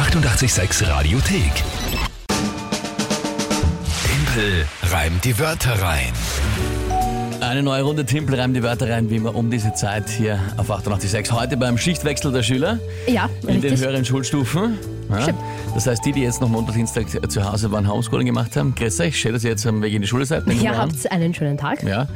886 Radiothek. Tempel reimt die Wörter rein. Eine neue Runde Timpel reimt die Wörter rein, wie immer um diese Zeit hier auf 88.6. Heute beim Schichtwechsel der Schüler Ja, in den richtig. höheren Schulstufen. Ja, das heißt, die, die jetzt noch Montag, Dienstag zu Hause waren, Homeschooling gemacht haben, grüß euch, schön, dass ihr jetzt am Weg in die Schule seid. an. habt einen schönen Tag. Ja,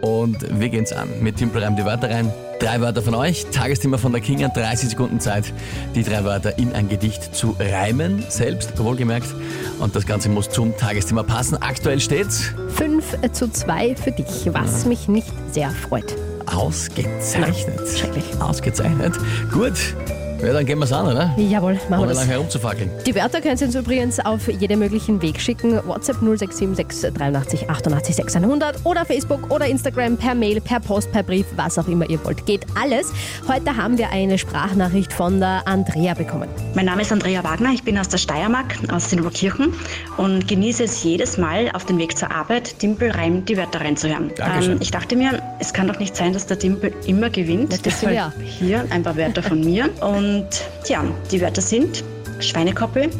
und wir gehen's an. Mit Timpel reimt die Wörter rein. Drei Wörter von euch, Tagesthema von der Kinga, 30 Sekunden Zeit, die drei Wörter in ein Gedicht zu reimen, selbst, wohlgemerkt. Und das Ganze muss zum Tagesthema passen. Aktuell steht's 5 zu 2 für dich, was mich nicht sehr freut. ausgezeichnet. schrecklich. Ausgezeichnet. Gut, ja, dann gehen wir's an, oder? Jawohl, machen wir Ohne das. lang herumzufackeln. Die Wörter könnt ihr uns übrigens auf jeden möglichen Weg schicken. WhatsApp 0676 83 88 600 oder Facebook oder Instagram per Mail, per Post, per Brief, was auch immer ihr wollt. Geht alles. Heute haben wir eine Sprachnachricht von der Andrea bekommen. Mein Name ist Andrea Wagner, ich bin aus der Steiermark, aus Sindelburgkirchen und genieße es jedes Mal auf dem Weg zur Arbeit, Dimpel reimt die Wörter reinzuhören. Dankeschön. ich dachte mir, es kann doch nicht sein, dass der Dimpel immer gewinnt. Ja, das Deshalb hier ein paar Wörter von mir. Und ja, die Wörter sind Schweinekoppel,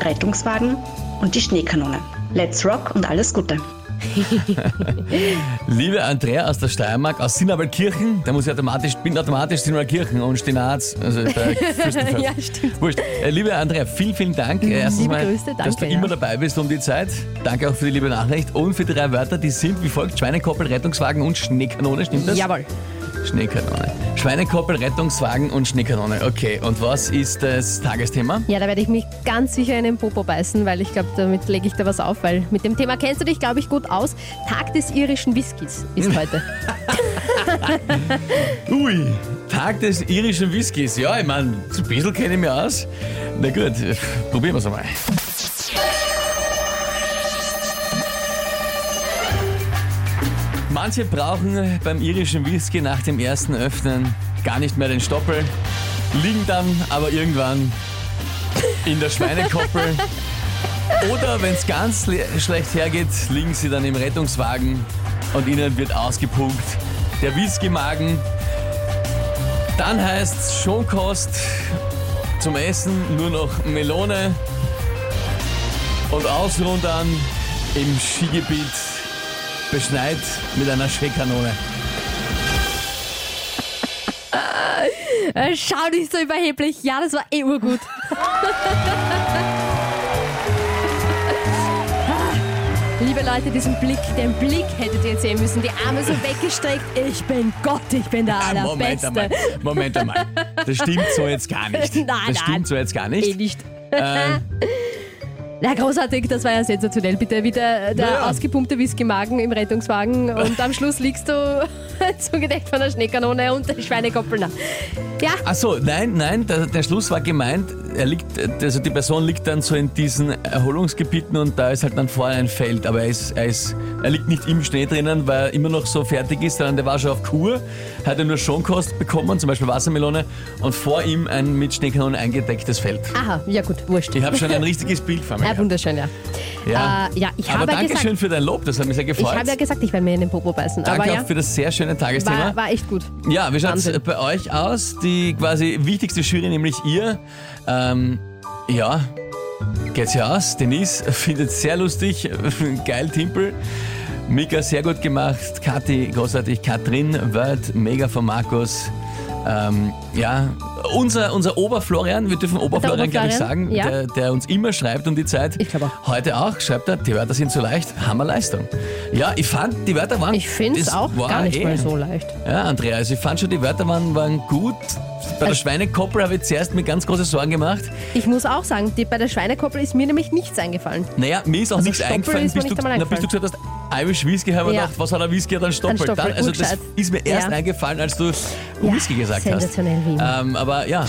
Rettungswagen und die Schneekanone. Let's rock und alles Gute. Liebe Andrea aus der Steiermark, aus Sinnabelkirchen, da muss ich automatisch, bin automatisch Sinnabelkirchen und Stinaz, also. Ja, stimmt. Wurscht. Äh, Liebe Andrea, vielen, vielen Dank. Äh, Erstens Liebe mal, Grüße, dass du danke, immer ja. dabei bist um die Zeit. Danke auch für die liebe Nachricht und für die drei Wörter, die sind wie folgt: Schweinekoppel, Rettungswagen und Schneekanone, stimmt das? Jawohl. Schneekanone. Schweinekoppel, Rettungswagen und Schneekanone. Okay, und was ist das Tagesthema? Ja, da werde ich mich ganz sicher in den Popo beißen, weil ich glaube, damit lege ich da was auf, weil mit dem Thema kennst du dich, glaube ich, gut aus. Tag des irischen Whiskys ist heute. Ui, Tag des irischen Whiskys. Ja, ich meine, ein bisschen kenne ich mich aus. Na gut, probieren wir es einmal. Manche brauchen beim irischen Whisky nach dem ersten Öffnen gar nicht mehr den Stoppel, liegen dann aber irgendwann in der Schweinekoppel. Oder wenn es ganz le- schlecht hergeht, liegen sie dann im Rettungswagen und ihnen wird ausgepumpt der Whisky-Magen. Dann heißt es Schonkost zum Essen, nur noch Melone und ausrundern im Skigebiet beschneit mit einer Schneekanone. Äh, Schau nicht so überheblich. Ja, das war eh urgut. Liebe Leute, diesen Blick, den Blick hättet ihr jetzt sehen müssen. Die Arme so weggestreckt. Ich bin Gott, ich bin der Ah, Moment Allerbeste. einmal, Moment einmal. Das stimmt so jetzt gar nicht. Nein, Das nein. stimmt so jetzt gar Eh nicht. nicht. Na, großartig, das war ja sensationell. Bitte wieder der Ja. ausgepumpte Whisky-Magen im Rettungswagen und am Schluss liegst du zugedeckt von der Schneekanone und der Schweinekoppel. Ja, Ach so, nein, nein, der, der Schluss war gemeint, er liegt, also die Person liegt dann so in diesen Erholungsgebieten und da ist halt dann vorne ein Feld, aber er, ist, er, ist, er liegt nicht im Schnee drinnen, weil er immer noch so fertig ist, sondern der war schon auf Kur, hat er nur Schonkost bekommen, zum Beispiel Wassermelone und vor ihm ein mit Schneekanone eingedecktes Feld. aha, ja gut, wurscht. Ich habe schon ein richtiges Bild vor mir. Ja, wunderschön, ja. Ja. Äh, ja, ich aber habe ja danke schön für dein Lob, das hat mich sehr ich gefreut. habe ja gesagt, ich werde mir in den Popo beißen. Danke auch ja, für das sehr schöne Tagesthema. war, war echt gut. Ja, wie schaut Wahnsinn. bei euch aus? Die quasi wichtigste Jury, nämlich ihr. Ähm, ja, geht's ja aus. Denise findet sehr lustig. Geil, Timpel. Mika, sehr gut gemacht. Kathi, großartig. Katrin, Word, mega von Markus. Ähm, ja, unser, unser Oberflorian, wir dürfen Oberflorian, glaube ich, Oberflorian, sagen, ja. der, der uns immer schreibt um die Zeit. Ich glaube auch. Heute auch, schreibt er, die Wörter sind so leicht, Hammerleistung. Ja, ich fand, die Wörter waren... Ich finde es auch gar nicht eh- mal so leicht. ja, Andrea, also ich fand schon, die Wörter waren, waren gut. Bei der Schweinekoppel habe ich zuerst mir ganz große Sorgen gemacht. Ich muss auch sagen, die, bei der Schweinekoppel ist mir nämlich nichts eingefallen. Naja, mir ist auch Also nichts Stoppel eingefallen, bis du, na, bis du gesagt hast, Irish Whisky, habe ich Ja. gedacht, was hat ein Whisky, dann Stoppel. Stoppel, Dann, also das gescheit. ist mir erst Ja. eingefallen, als du Ja, Whisky gesagt sensationell wie immer. hast. Ähm, aber ja,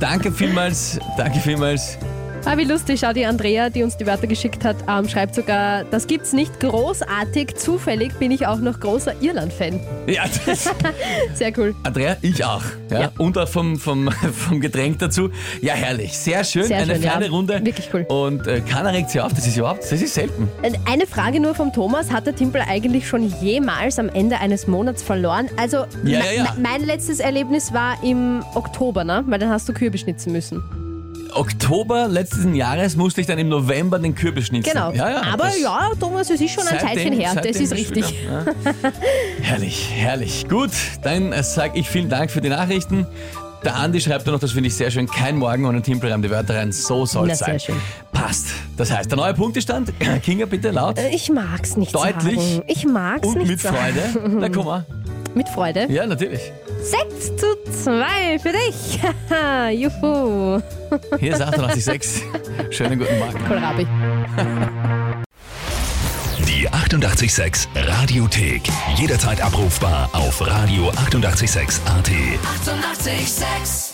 danke vielmals, danke vielmals. Ah, wie lustig, schau, die Andrea, die uns die Wörter geschickt hat, ähm, schreibt sogar, das gibt's nicht großartig, zufällig bin ich auch noch großer Irland-Fan. Ja, das, Sehr cool. Andrea, ich auch. Ja? Ja. Und auch vom, vom, vom Getränk dazu. Ja, herrlich. Sehr schön. Sehr Eine schön, ja. feine Runde. Wirklich cool. Und äh, keiner regt sich auf. Das ist überhaupt, das ist selten. Eine Frage nur vom Thomas, hat der Timpel eigentlich schon jemals am Ende eines Monats verloren? Also, Ja, me- ja, ja. me- mein letztes Erlebnis war im Oktober, ne? Weil dann hast du Kürbis schnitzen müssen. Oktober letzten Jahres musste ich dann im November den Kürbis schnitzeln. Genau. Ja, ja, Aber das- ja, Thomas, es ist schon ein Seitdem- Zeitchen her. Das seitdem ist richtig. wieder, ja. herrlich, herrlich. Gut, dann sage ich vielen Dank für die Nachrichten. Der Andi schreibt da noch, das finde ich sehr schön, kein Morgen ohne Timpel reimt die Wörter rein. So soll Na, es sehr sein. schön. Passt. Das heißt, der neue Punktestand, Kinga, bitte laut. Ich mag's nicht Deutlich sagen. Ich mag's Und nicht mit sagen. Freude. Na, komm mal. Mit Freude. Ja, natürlich. 6 zu 2 für dich. Haha, Juhu. Hier ist 88.6. Schönen guten Morgen. Kohlrabi. Die 88,6 Radiothek. Jederzeit abrufbar auf radio886.at. 88,6. Eighty-eight, sex.